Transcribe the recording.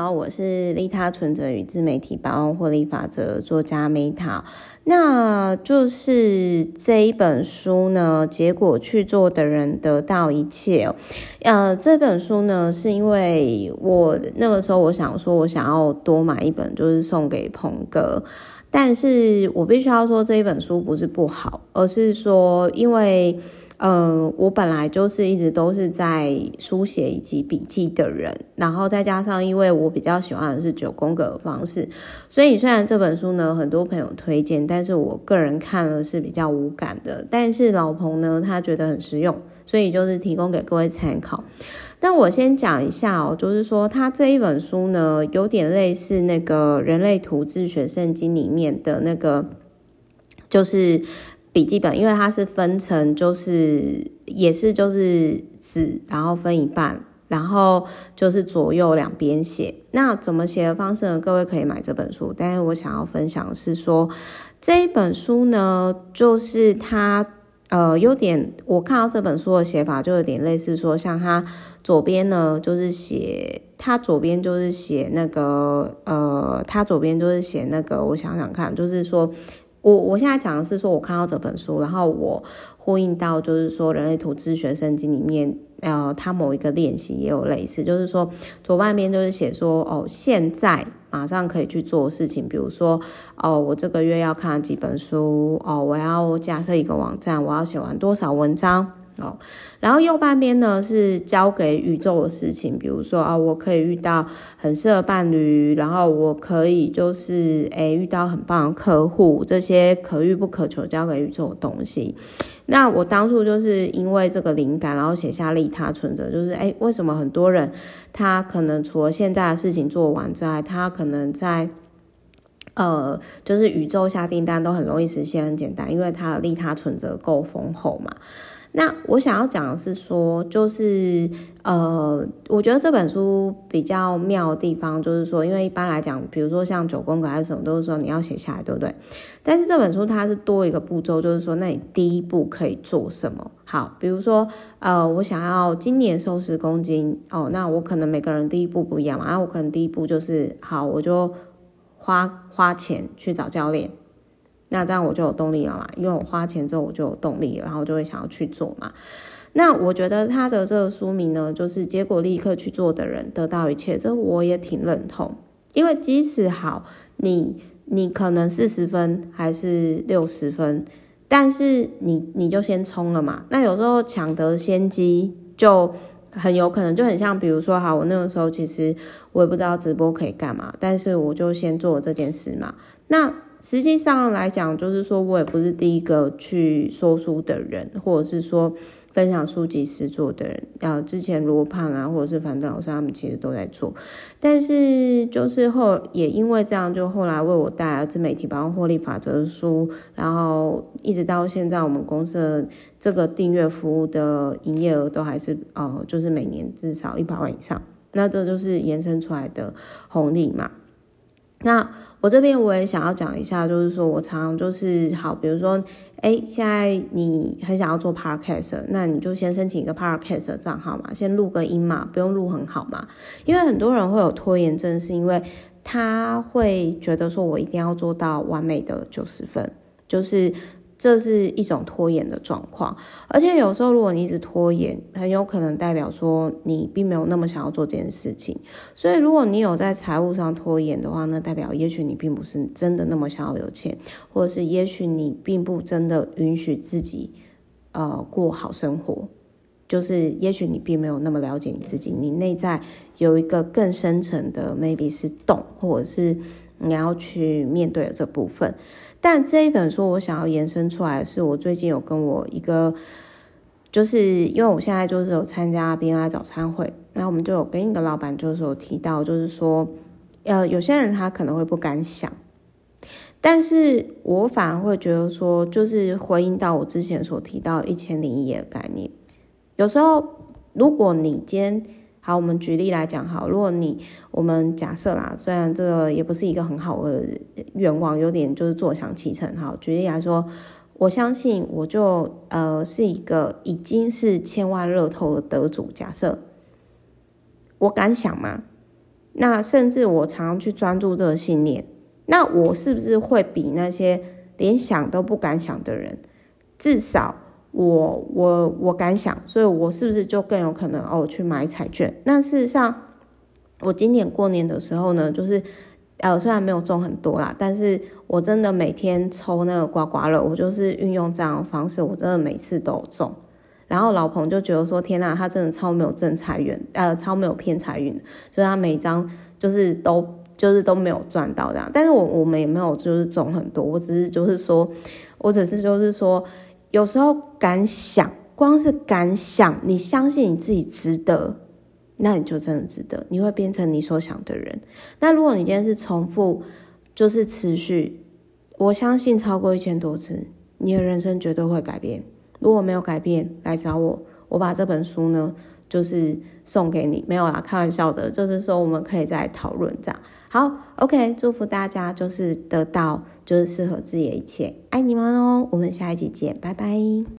好，我是利他存折与自媒体百万获利法则作家 Meta。那就是这一本书呢，结果去做的人得到一切哦。呃，这本书呢，是因为我那个时候我想说，我想要多买一本，就是送给鹏哥。但是我必须要说，这一本书不是不好，而是说因为。嗯，我本来就是一直都是在书写以及笔记的人，然后再加上因为我比较喜欢的是九宫格的方式，所以虽然这本书呢，很多朋友推荐，但是我个人看了是比较无感的。但是老彭呢，他觉得很实用，所以就是提供给各位参考。那我先讲一下哦，就是说他这一本书呢，有点类似那个人类图自学圣经里面的那个，就是。笔记本，因为它是分成，就是也是就是纸，然后分一半，然后就是左右两边写。那怎么写的方式呢？各位可以买这本书。但是我想要分享的是说，这一本书呢，就是它呃有点，我看到这本书的写法就有点类似说，像它左边呢就是写，它左边就是写那个呃，它左边就是写那个，我想想看，就是说。我我现在讲的是说，我看到这本书，然后我呼应到，就是说人类图自学圣经里面，呃，它某一个练习也有类似，就是说左半边就是写说，哦，现在马上可以去做事情，比如说，哦，我这个月要看几本书，哦，我要架设一个网站，我要写完多少文章。哦，然后右半边呢是交给宇宙的事情，比如说啊，我可以遇到很适合伴侣，然后我可以就是诶遇到很棒的客户，这些可遇不可求交给宇宙的东西。那我当初就是因为这个灵感，然后写下利他存折，就是诶为什么很多人他可能除了现在的事情做完之外，他可能在呃就是宇宙下订单都很容易实现，很简单，因为他的利他存折够丰厚嘛。那我想要讲的是说，就是呃，我觉得这本书比较妙的地方，就是说，因为一般来讲，比如说像九宫格还是什么，都是说你要写下来，对不对？但是这本书它是多一个步骤，就是说，那你第一步可以做什么？好，比如说呃，我想要今年瘦十公斤哦，那我可能每个人第一步不一样嘛，那我可能第一步就是好，我就花花钱去找教练。那这样我就有动力了嘛，因为我花钱之后我就有动力，然后就会想要去做嘛。那我觉得他的这个书名呢，就是结果立刻去做的人得到一切，这我也挺认同。因为即使好，你你可能四十分还是六十分，但是你你就先冲了嘛。那有时候抢得先机就很有可能就很像，比如说好，我那个时候其实我也不知道直播可以干嘛，但是我就先做这件事嘛。那实际上来讲，就是说我也不是第一个去说书的人，或者是说分享书籍实作的人。啊，之前罗胖啊，或者是樊登老师他们其实都在做，但是就是后也因为这样，就后来为我带来自媒体包括获利法则的书，然后一直到现在，我们公司这个订阅服务的营业额都还是呃，就是每年至少一百万以上，那这就是延伸出来的红利嘛。那我这边我也想要讲一下，就是说我常常就是好，比如说，哎，现在你很想要做 podcast，那你就先申请一个 podcast 的账号嘛，先录个音嘛，不用录很好嘛，因为很多人会有拖延症，是因为他会觉得说我一定要做到完美的九十分，就是。这是一种拖延的状况，而且有时候如果你一直拖延，很有可能代表说你并没有那么想要做这件事情。所以如果你有在财务上拖延的话，那代表也许你并不是真的那么想要有钱，或者是也许你并不真的允许自己呃过好生活，就是也许你并没有那么了解你自己，你内在有一个更深层的 maybe 是洞，或者是你要去面对的这部分。但这一本书，我想要延伸出来的是，我最近有跟我一个，就是因为我现在就是有参加 BNI 早餐会，那我们就有跟一个老板就是有提到，就是说，呃，有些人他可能会不敢想，但是我反而会觉得说，就是回应到我之前所提到一千零一夜的概念，有时候如果你今天。好，我们举例来讲，好，如果你我们假设啦，虽然这个也不是一个很好的愿望，有点就是坐享其成。好，举例来说，我相信我就呃是一个已经是千万乐透的得主。假设我敢想吗？那甚至我常常去专注这个信念，那我是不是会比那些连想都不敢想的人，至少我我我敢想，所以我是不是就更有可能哦去买彩券？那事实上，我今年过年的时候呢，就是。呃，虽然没有中很多啦，但是我真的每天抽那个刮刮乐，我就是运用这样的方式，我真的每次都中。然后老彭就觉得说：“天呐，他真的超没有正财运，呃，超没有偏财运，所以他每张就是都就是都没有赚到这样。但是我我们也没有就是中很多，我只是就是说，我只是就是说，有时候敢想，光是敢想，你相信你自己值得。”那你就真的值得，你会变成你所想的人。那如果你今天是重复，就是持续，我相信超过一千多次，你的人生绝对会改变。如果没有改变，来找我，我把这本书呢，就是送给你。没有啦，开玩笑的，就是说我们可以再讨论这样。好，OK，祝福大家就是得到就是适合自己的一切，爱你们哦。我们下一集见，拜拜。